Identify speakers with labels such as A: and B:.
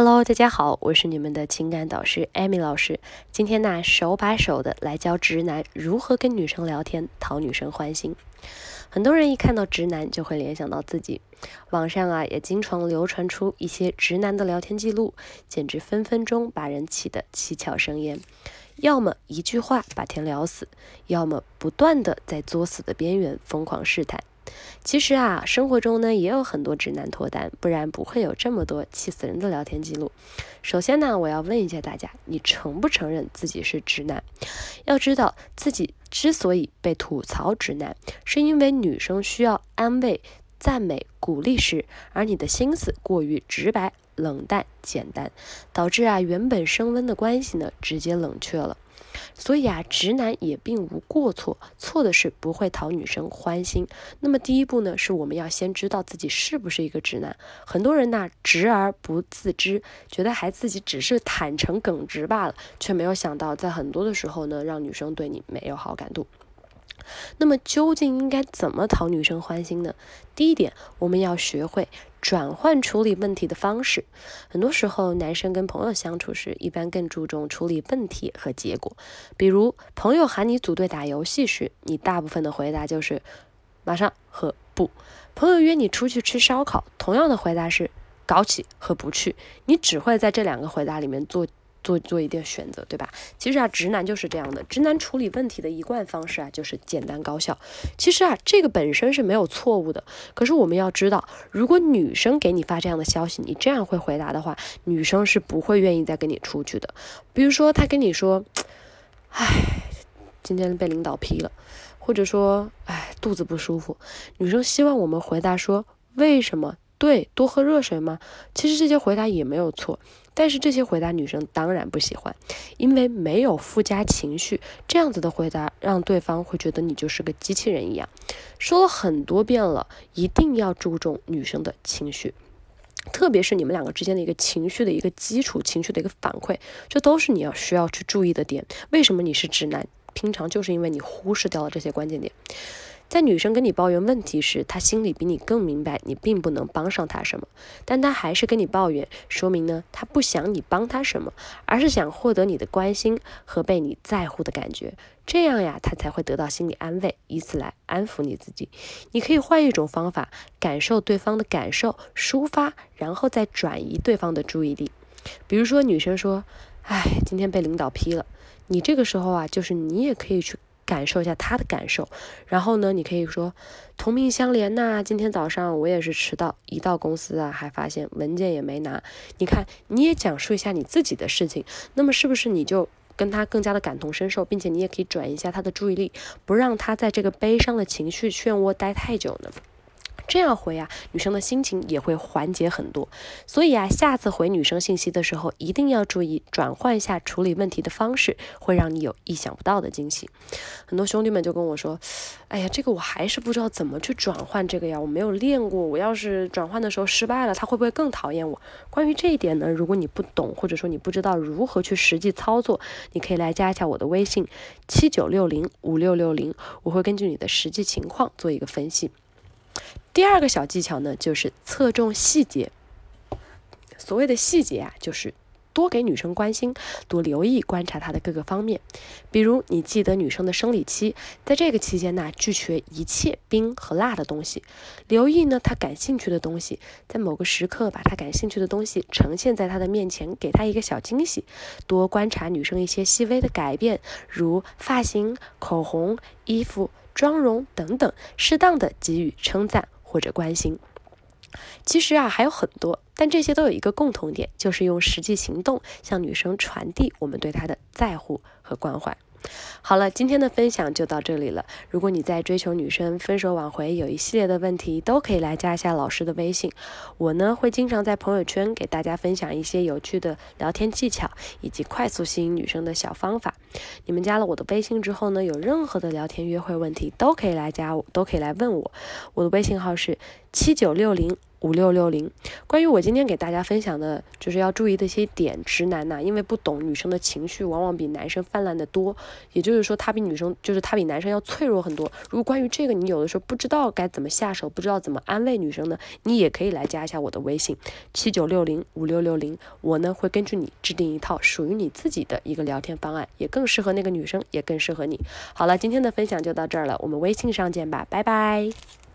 A: Hello，大家好，我是你们的情感导师艾米老师。今天呢，手把手的来教直男如何跟女生聊天，讨女生欢心。很多人一看到直男就会联想到自己，网上啊也经常流传出一些直男的聊天记录，简直分分钟把人气得七窍生烟。要么一句话把天聊死，要么不断的在作死的边缘疯狂试探。其实啊，生活中呢也有很多直男脱单，不然不会有这么多气死人的聊天记录。首先呢，我要问一下大家，你承不承认自己是直男？要知道自己之所以被吐槽直男，是因为女生需要安慰、赞美、鼓励时，而你的心思过于直白、冷淡、简单，导致啊原本升温的关系呢直接冷却了。所以啊，直男也并无过错，错的是不会讨女生欢心。那么第一步呢，是我们要先知道自己是不是一个直男。很多人呢，直而不自知，觉得还自己只是坦诚耿直罢了，却没有想到在很多的时候呢，让女生对你没有好感度。那么究竟应该怎么讨女生欢心呢？第一点，我们要学会转换处理问题的方式。很多时候，男生跟朋友相处时，一般更注重处理问题和结果。比如，朋友喊你组队打游戏时，你大部分的回答就是马上和不；朋友约你出去吃烧烤，同样的回答是搞起和不去。你只会在这两个回答里面做。做做一点选择，对吧？其实啊，直男就是这样的。直男处理问题的一贯方式啊，就是简单高效。其实啊，这个本身是没有错误的。可是我们要知道，如果女生给你发这样的消息，你这样会回答的话，女生是不会愿意再跟你出去的。比如说，她跟你说：“唉，今天被领导批了。”或者说：“唉，肚子不舒服。”女生希望我们回答说：“为什么？”对，多喝热水吗？其实这些回答也没有错，但是这些回答女生当然不喜欢，因为没有附加情绪，这样子的回答让对方会觉得你就是个机器人一样。说了很多遍了，一定要注重女生的情绪，特别是你们两个之间的一个情绪的一个基础，情绪的一个反馈，这都是你要需要去注意的点。为什么你是直男？平常就是因为你忽视掉了这些关键点。在女生跟你抱怨问题时，她心里比你更明白你并不能帮上她什么，但她还是跟你抱怨，说明呢她不想你帮她什么，而是想获得你的关心和被你在乎的感觉，这样呀她才会得到心理安慰，以此来安抚你自己。你可以换一种方法，感受对方的感受，抒发，然后再转移对方的注意力。比如说女生说：“哎，今天被领导批了。”你这个时候啊，就是你也可以去。感受一下他的感受，然后呢，你可以说同命相连呐。今天早上我也是迟到，一到公司啊，还发现文件也没拿。你看，你也讲述一下你自己的事情，那么是不是你就跟他更加的感同身受，并且你也可以转移一下他的注意力，不让他在这个悲伤的情绪漩涡待太久呢？这样回啊，女生的心情也会缓解很多。所以啊，下次回女生信息的时候，一定要注意转换一下处理问题的方式，会让你有意想不到的惊喜。很多兄弟们就跟我说：“哎呀，这个我还是不知道怎么去转换这个呀，我没有练过。我要是转换的时候失败了，他会不会更讨厌我？”关于这一点呢，如果你不懂，或者说你不知道如何去实际操作，你可以来加一下我的微信七九六零五六六零，我会根据你的实际情况做一个分析。第二个小技巧呢，就是侧重细节。所谓的细节啊，就是多给女生关心，多留意观察她的各个方面。比如，你记得女生的生理期，在这个期间呢，拒绝一切冰和辣的东西。留意呢，她感兴趣的东西，在某个时刻把她感兴趣的东西呈现在她的面前，给她一个小惊喜。多观察女生一些细微的改变，如发型、口红、衣服。妆容等等，适当的给予称赞或者关心。其实啊，还有很多，但这些都有一个共同点，就是用实际行动向女生传递我们对她的在乎和关怀。好了，今天的分享就到这里了。如果你在追求女生、分手挽回有一系列的问题，都可以来加一下老师的微信。我呢会经常在朋友圈给大家分享一些有趣的聊天技巧，以及快速吸引女生的小方法。你们加了我的微信之后呢，有任何的聊天约会问题都可以来加我，都可以来问我。我的微信号是七九六零五六六零。关于我今天给大家分享的，就是要注意的一些点，直男呐，因为不懂女生的情绪，往往比男生泛滥的多。也就是说，他比女生，就是他比男生要脆弱很多。如果关于这个你有的时候不知道该怎么下手，不知道怎么安慰女生呢，你也可以来加一下我的微信七九六零五六六零，我呢会根据你制定一套属于你自己的一个聊天方案，也更适合那个女生，也更适合你。好了，今天的分享就到这儿了，我们微信上见吧，拜拜。